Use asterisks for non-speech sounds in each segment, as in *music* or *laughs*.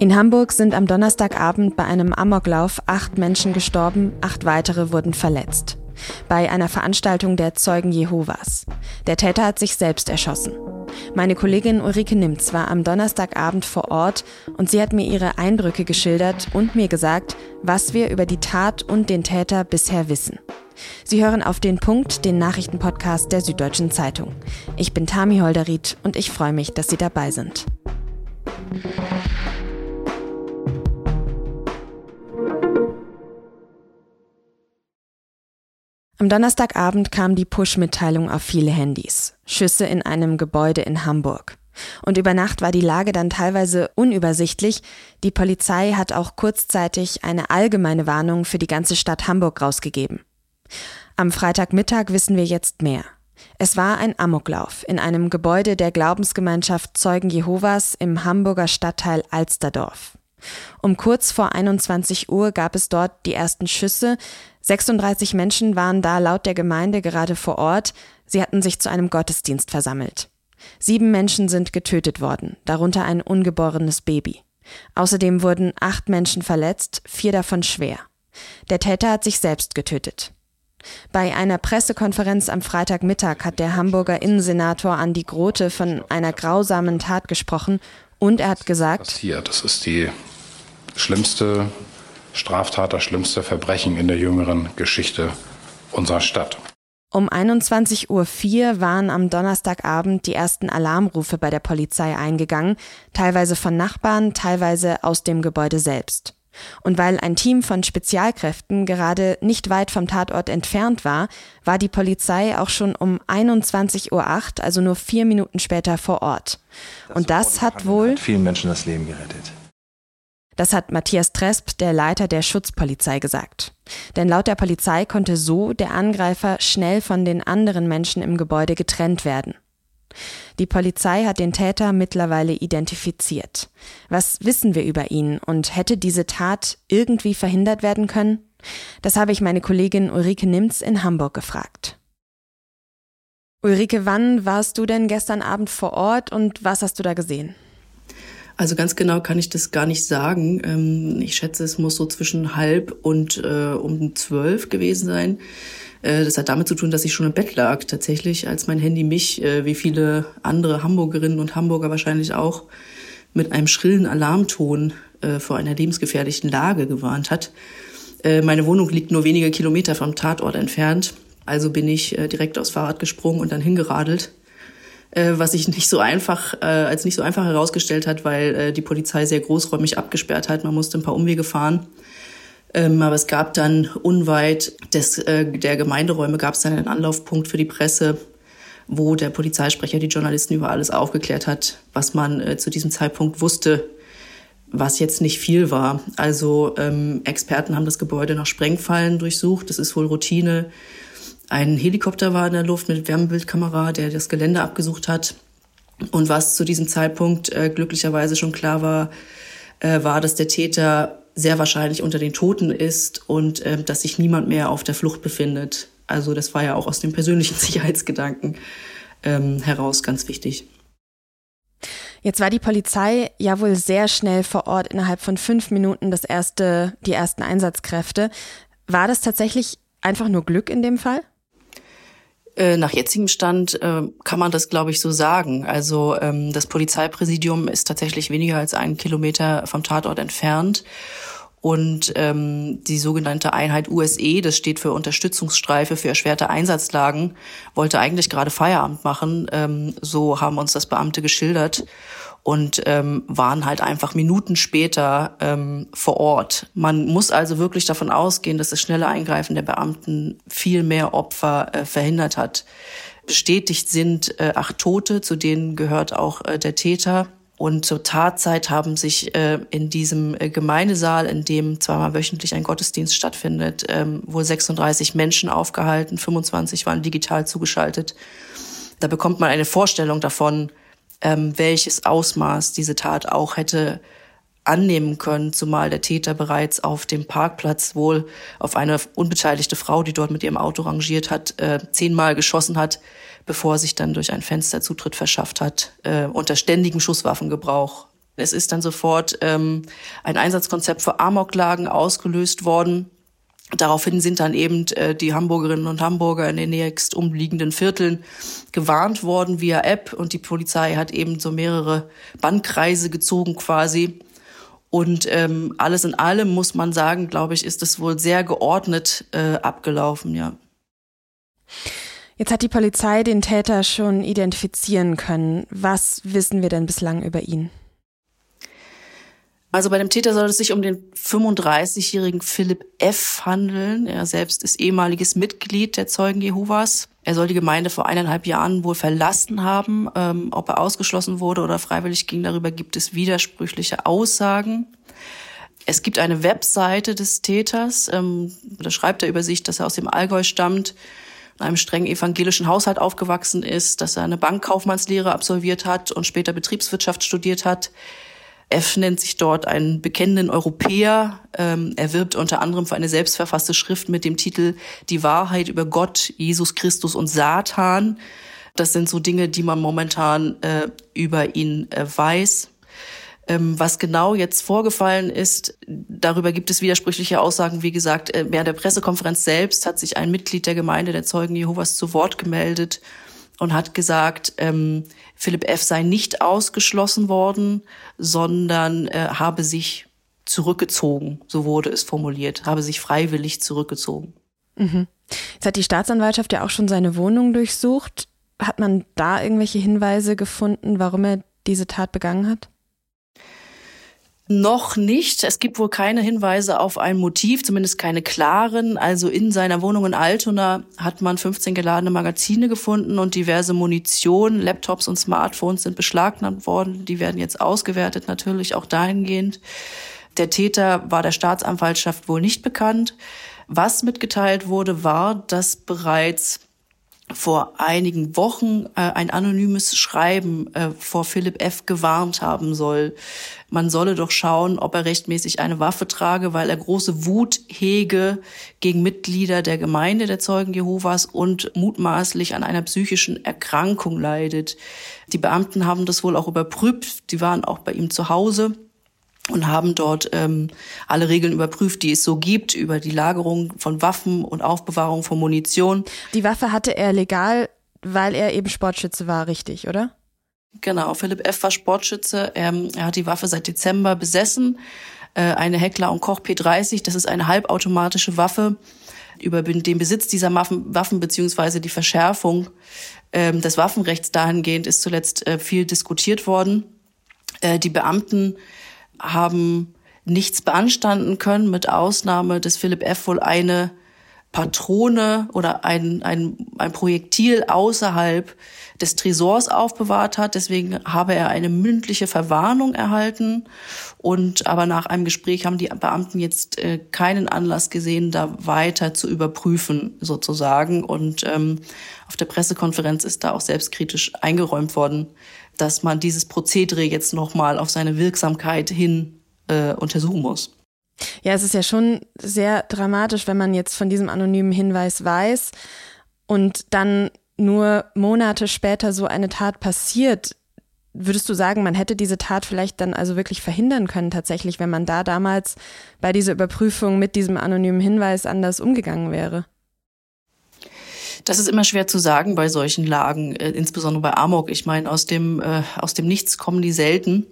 In Hamburg sind am Donnerstagabend bei einem Amoklauf acht Menschen gestorben, acht weitere wurden verletzt. Bei einer Veranstaltung der Zeugen Jehovas. Der Täter hat sich selbst erschossen. Meine Kollegin Ulrike Nimz war am Donnerstagabend vor Ort und sie hat mir ihre Eindrücke geschildert und mir gesagt, was wir über die Tat und den Täter bisher wissen. Sie hören auf den Punkt, den Nachrichtenpodcast der Süddeutschen Zeitung. Ich bin Tami Holderried und ich freue mich, dass Sie dabei sind. Am Donnerstagabend kam die Push-Mitteilung auf viele Handys. Schüsse in einem Gebäude in Hamburg. Und über Nacht war die Lage dann teilweise unübersichtlich. Die Polizei hat auch kurzzeitig eine allgemeine Warnung für die ganze Stadt Hamburg rausgegeben. Am Freitagmittag wissen wir jetzt mehr. Es war ein Amoklauf in einem Gebäude der Glaubensgemeinschaft Zeugen Jehovas im Hamburger Stadtteil Alsterdorf. Um kurz vor 21 Uhr gab es dort die ersten Schüsse. 36 Menschen waren da laut der Gemeinde gerade vor Ort. Sie hatten sich zu einem Gottesdienst versammelt. Sieben Menschen sind getötet worden, darunter ein ungeborenes Baby. Außerdem wurden acht Menschen verletzt, vier davon schwer. Der Täter hat sich selbst getötet. Bei einer Pressekonferenz am Freitagmittag hat der Hamburger Innensenator Andi Grote von einer grausamen Tat gesprochen und er hat gesagt, passiert. Das ist die schlimmste Straftat, das schlimmste Verbrechen in der jüngeren Geschichte unserer Stadt. Um 21.04 Uhr waren am Donnerstagabend die ersten Alarmrufe bei der Polizei eingegangen, teilweise von Nachbarn, teilweise aus dem Gebäude selbst. Und weil ein Team von Spezialkräften gerade nicht weit vom Tatort entfernt war, war die Polizei auch schon um 21.08 Uhr, also nur vier Minuten später vor Ort. Und das hat wohl vielen Menschen das Leben gerettet. Das hat Matthias Tresp, der Leiter der Schutzpolizei, gesagt. Denn laut der Polizei konnte so der Angreifer schnell von den anderen Menschen im Gebäude getrennt werden. Die Polizei hat den Täter mittlerweile identifiziert. Was wissen wir über ihn und hätte diese Tat irgendwie verhindert werden können? Das habe ich meine Kollegin Ulrike Nimz in Hamburg gefragt. Ulrike, wann warst du denn gestern Abend vor Ort und was hast du da gesehen? Also ganz genau kann ich das gar nicht sagen. Ähm, ich schätze, es muss so zwischen halb und äh, um zwölf gewesen sein. Äh, das hat damit zu tun, dass ich schon im Bett lag tatsächlich, als mein Handy mich, äh, wie viele andere Hamburgerinnen und Hamburger wahrscheinlich auch, mit einem schrillen Alarmton vor einer lebensgefährlichen Lage gewarnt hat. Meine Wohnung liegt nur wenige Kilometer vom Tatort entfernt. Also bin ich direkt aufs Fahrrad gesprungen und dann hingeradelt äh, was sich nicht so einfach äh, als nicht so einfach herausgestellt hat, weil äh, die Polizei sehr großräumig abgesperrt hat. Man musste ein paar Umwege fahren. Ähm, aber es gab dann unweit des, äh, der Gemeinderäume gab es dann einen Anlaufpunkt für die Presse, wo der Polizeisprecher die Journalisten über alles aufgeklärt hat, was man äh, zu diesem Zeitpunkt wusste, was jetzt nicht viel war. Also ähm, Experten haben das Gebäude nach Sprengfallen durchsucht. Das ist wohl Routine. Ein Helikopter war in der Luft mit Wärmebildkamera, der das Gelände abgesucht hat. Und was zu diesem Zeitpunkt äh, glücklicherweise schon klar war, äh, war, dass der Täter sehr wahrscheinlich unter den Toten ist und äh, dass sich niemand mehr auf der Flucht befindet. Also das war ja auch aus dem persönlichen *laughs* Sicherheitsgedanken ähm, heraus ganz wichtig. Jetzt war die Polizei ja wohl sehr schnell vor Ort, innerhalb von fünf Minuten das erste, die ersten Einsatzkräfte. War das tatsächlich einfach nur Glück in dem Fall? Äh, nach jetzigem Stand äh, kann man das, glaube ich, so sagen. Also ähm, das Polizeipräsidium ist tatsächlich weniger als einen Kilometer vom Tatort entfernt. Und ähm, die sogenannte Einheit USE, das steht für Unterstützungsstreife für erschwerte Einsatzlagen, wollte eigentlich gerade Feierabend machen. Ähm, so haben uns das Beamte geschildert und ähm, waren halt einfach Minuten später ähm, vor Ort. Man muss also wirklich davon ausgehen, dass das schnelle Eingreifen der Beamten viel mehr Opfer äh, verhindert hat. Bestätigt sind äh, acht Tote, zu denen gehört auch äh, der Täter. Und zur Tatzeit haben sich äh, in diesem äh, Gemeindesaal, in dem zweimal wöchentlich ein Gottesdienst stattfindet, ähm, wohl 36 Menschen aufgehalten, 25 waren digital zugeschaltet. Da bekommt man eine Vorstellung davon, ähm, welches Ausmaß diese Tat auch hätte annehmen können, zumal der Täter bereits auf dem Parkplatz wohl auf eine unbeteiligte Frau, die dort mit ihrem Auto rangiert hat, äh, zehnmal geschossen hat, bevor er sich dann durch ein Fenster Zutritt verschafft hat, äh, unter ständigem Schusswaffengebrauch Es ist dann sofort ähm, ein Einsatzkonzept für Amoklagen ausgelöst worden. Daraufhin sind dann eben äh, die Hamburgerinnen und Hamburger in den nächst umliegenden Vierteln gewarnt worden via App und die Polizei hat eben so mehrere Bandkreise gezogen quasi. Und ähm, alles in allem muss man sagen, glaube ich, ist es wohl sehr geordnet äh, abgelaufen, ja. Jetzt hat die Polizei den Täter schon identifizieren können. Was wissen wir denn bislang über ihn? Also bei dem Täter soll es sich um den 35-jährigen Philipp F. handeln. Er selbst ist ehemaliges Mitglied der Zeugen Jehovas. Er soll die Gemeinde vor eineinhalb Jahren wohl verlassen haben. Ähm, ob er ausgeschlossen wurde oder freiwillig ging, darüber gibt es widersprüchliche Aussagen. Es gibt eine Webseite des Täters. Ähm, da schreibt er über sich, dass er aus dem Allgäu stammt, in einem streng evangelischen Haushalt aufgewachsen ist, dass er eine Bankkaufmannslehre absolviert hat und später Betriebswirtschaft studiert hat. F nennt sich dort einen bekennenden Europäer. Ähm, er wirbt unter anderem für eine selbstverfasste Schrift mit dem Titel Die Wahrheit über Gott, Jesus Christus und Satan. Das sind so Dinge, die man momentan äh, über ihn äh, weiß. Ähm, was genau jetzt vorgefallen ist, darüber gibt es widersprüchliche Aussagen. Wie gesagt, äh, während der Pressekonferenz selbst hat sich ein Mitglied der Gemeinde der Zeugen Jehovas zu Wort gemeldet und hat gesagt, ähm, Philipp F. sei nicht ausgeschlossen worden, sondern äh, habe sich zurückgezogen, so wurde es formuliert, habe sich freiwillig zurückgezogen. Mhm. Jetzt hat die Staatsanwaltschaft ja auch schon seine Wohnung durchsucht. Hat man da irgendwelche Hinweise gefunden, warum er diese Tat begangen hat? Noch nicht. Es gibt wohl keine Hinweise auf ein Motiv, zumindest keine klaren. Also in seiner Wohnung in Altona hat man 15 geladene Magazine gefunden und diverse Munition, Laptops und Smartphones sind beschlagnahmt worden. Die werden jetzt ausgewertet, natürlich auch dahingehend. Der Täter war der Staatsanwaltschaft wohl nicht bekannt. Was mitgeteilt wurde, war, dass bereits vor einigen Wochen äh, ein anonymes Schreiben äh, vor Philipp F. gewarnt haben soll. Man solle doch schauen, ob er rechtmäßig eine Waffe trage, weil er große Wut hege gegen Mitglieder der Gemeinde der Zeugen Jehovas und mutmaßlich an einer psychischen Erkrankung leidet. Die Beamten haben das wohl auch überprüft. Die waren auch bei ihm zu Hause und haben dort ähm, alle Regeln überprüft, die es so gibt, über die Lagerung von Waffen und Aufbewahrung von Munition. Die Waffe hatte er legal, weil er eben Sportschütze war, richtig, oder? Genau, Philipp F. war Sportschütze. Ähm, er hat die Waffe seit Dezember besessen. Äh, eine Heckler und Koch P30, das ist eine halbautomatische Waffe. Über den Besitz dieser Waffen, Waffen beziehungsweise die Verschärfung ähm, des Waffenrechts dahingehend ist zuletzt äh, viel diskutiert worden. Äh, die Beamten haben nichts beanstanden können, mit Ausnahme des Philipp F. wohl eine Patrone oder ein, ein, ein Projektil außerhalb des Tresors aufbewahrt hat. Deswegen habe er eine mündliche Verwarnung erhalten. Und aber nach einem Gespräch haben die Beamten jetzt äh, keinen Anlass gesehen, da weiter zu überprüfen, sozusagen. Und ähm, auf der Pressekonferenz ist da auch selbstkritisch eingeräumt worden, dass man dieses Prozedere jetzt nochmal auf seine Wirksamkeit hin äh, untersuchen muss. Ja, es ist ja schon sehr dramatisch, wenn man jetzt von diesem anonymen Hinweis weiß und dann nur Monate später so eine Tat passiert. Würdest du sagen, man hätte diese Tat vielleicht dann also wirklich verhindern können, tatsächlich, wenn man da damals bei dieser Überprüfung mit diesem anonymen Hinweis anders umgegangen wäre? Das ist immer schwer zu sagen bei solchen Lagen, äh, insbesondere bei Amok. Ich meine, aus dem, äh, aus dem Nichts kommen die selten.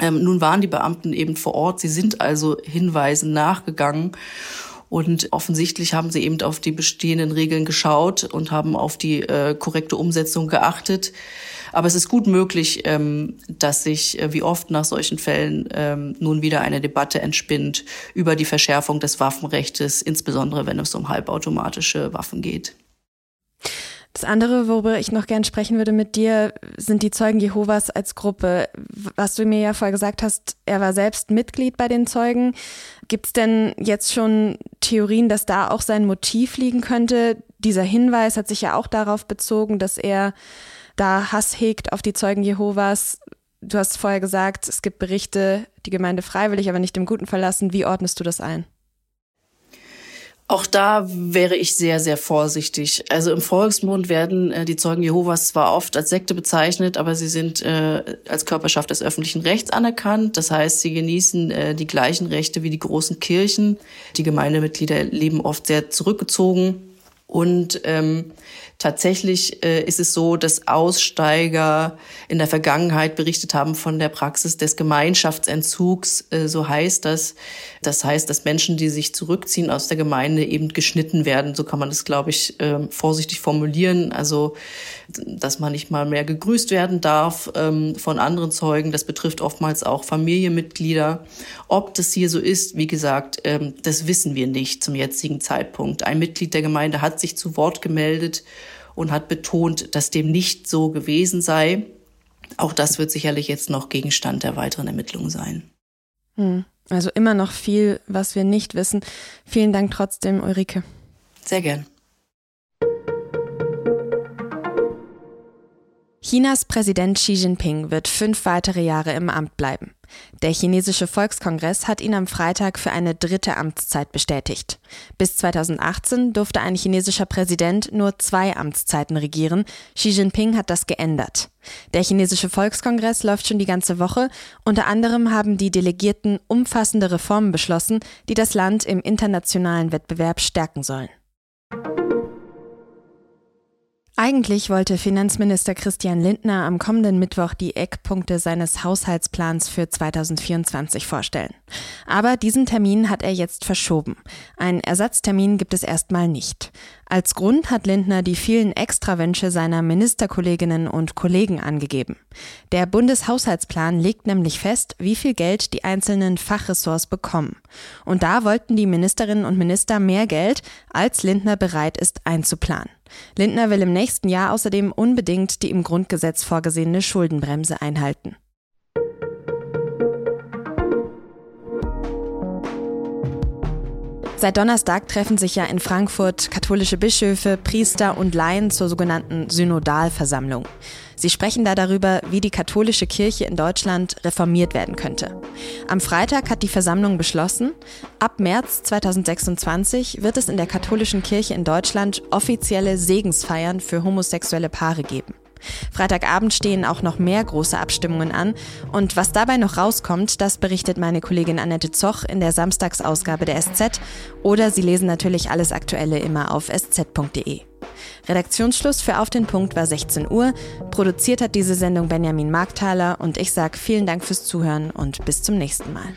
Ähm, nun waren die Beamten eben vor Ort. Sie sind also Hinweisen nachgegangen. Und offensichtlich haben sie eben auf die bestehenden Regeln geschaut und haben auf die äh, korrekte Umsetzung geachtet. Aber es ist gut möglich, ähm, dass sich äh, wie oft nach solchen Fällen ähm, nun wieder eine Debatte entspinnt über die Verschärfung des Waffenrechts, insbesondere wenn es um halbautomatische Waffen geht. Das andere, worüber ich noch gern sprechen würde mit dir, sind die Zeugen Jehovas als Gruppe. Was du mir ja vorher gesagt hast, er war selbst Mitglied bei den Zeugen. Gibt es denn jetzt schon Theorien, dass da auch sein Motiv liegen könnte? Dieser Hinweis hat sich ja auch darauf bezogen, dass er da Hass hegt auf die Zeugen Jehovas. Du hast vorher gesagt, es gibt Berichte, die Gemeinde freiwillig, aber nicht im Guten verlassen. Wie ordnest du das ein? Auch da wäre ich sehr, sehr vorsichtig. Also im Volksmund werden äh, die Zeugen Jehovas zwar oft als Sekte bezeichnet, aber sie sind äh, als Körperschaft des öffentlichen Rechts anerkannt. Das heißt, sie genießen äh, die gleichen Rechte wie die großen Kirchen. Die Gemeindemitglieder leben oft sehr zurückgezogen und ähm, tatsächlich äh, ist es so, dass Aussteiger in der Vergangenheit berichtet haben von der Praxis des Gemeinschaftsentzugs, äh, so heißt das. Das heißt, dass Menschen, die sich zurückziehen aus der Gemeinde, eben geschnitten werden. So kann man das, glaube ich, äh, vorsichtig formulieren. Also, dass man nicht mal mehr gegrüßt werden darf ähm, von anderen Zeugen. Das betrifft oftmals auch Familienmitglieder. Ob das hier so ist, wie gesagt, ähm, das wissen wir nicht zum jetzigen Zeitpunkt. Ein Mitglied der Gemeinde hat sich zu Wort gemeldet und hat betont, dass dem nicht so gewesen sei. Auch das wird sicherlich jetzt noch Gegenstand der weiteren Ermittlungen sein. Hm. Also immer noch viel, was wir nicht wissen. Vielen Dank trotzdem, Ulrike. Sehr gern. Chinas Präsident Xi Jinping wird fünf weitere Jahre im Amt bleiben. Der chinesische Volkskongress hat ihn am Freitag für eine dritte Amtszeit bestätigt. Bis 2018 durfte ein chinesischer Präsident nur zwei Amtszeiten regieren. Xi Jinping hat das geändert. Der chinesische Volkskongress läuft schon die ganze Woche. Unter anderem haben die Delegierten umfassende Reformen beschlossen, die das Land im internationalen Wettbewerb stärken sollen. Eigentlich wollte Finanzminister Christian Lindner am kommenden Mittwoch die Eckpunkte seines Haushaltsplans für 2024 vorstellen. Aber diesen Termin hat er jetzt verschoben. Einen Ersatztermin gibt es erstmal nicht. Als Grund hat Lindner die vielen Extrawünsche seiner Ministerkolleginnen und Kollegen angegeben. Der Bundeshaushaltsplan legt nämlich fest, wie viel Geld die einzelnen Fachressorts bekommen. Und da wollten die Ministerinnen und Minister mehr Geld, als Lindner bereit ist einzuplanen. Lindner will im nächsten Jahr außerdem unbedingt die im Grundgesetz vorgesehene Schuldenbremse einhalten. Seit Donnerstag treffen sich ja in Frankfurt katholische Bischöfe, Priester und Laien zur sogenannten Synodalversammlung. Sie sprechen da darüber, wie die katholische Kirche in Deutschland reformiert werden könnte. Am Freitag hat die Versammlung beschlossen, ab März 2026 wird es in der katholischen Kirche in Deutschland offizielle Segensfeiern für homosexuelle Paare geben. Freitagabend stehen auch noch mehr große Abstimmungen an. Und was dabei noch rauskommt, das berichtet meine Kollegin Annette Zoch in der Samstagsausgabe der SZ. Oder Sie lesen natürlich alles Aktuelle immer auf sz.de. Redaktionsschluss für Auf den Punkt war 16 Uhr. Produziert hat diese Sendung Benjamin Markthaler und ich sage vielen Dank fürs Zuhören und bis zum nächsten Mal.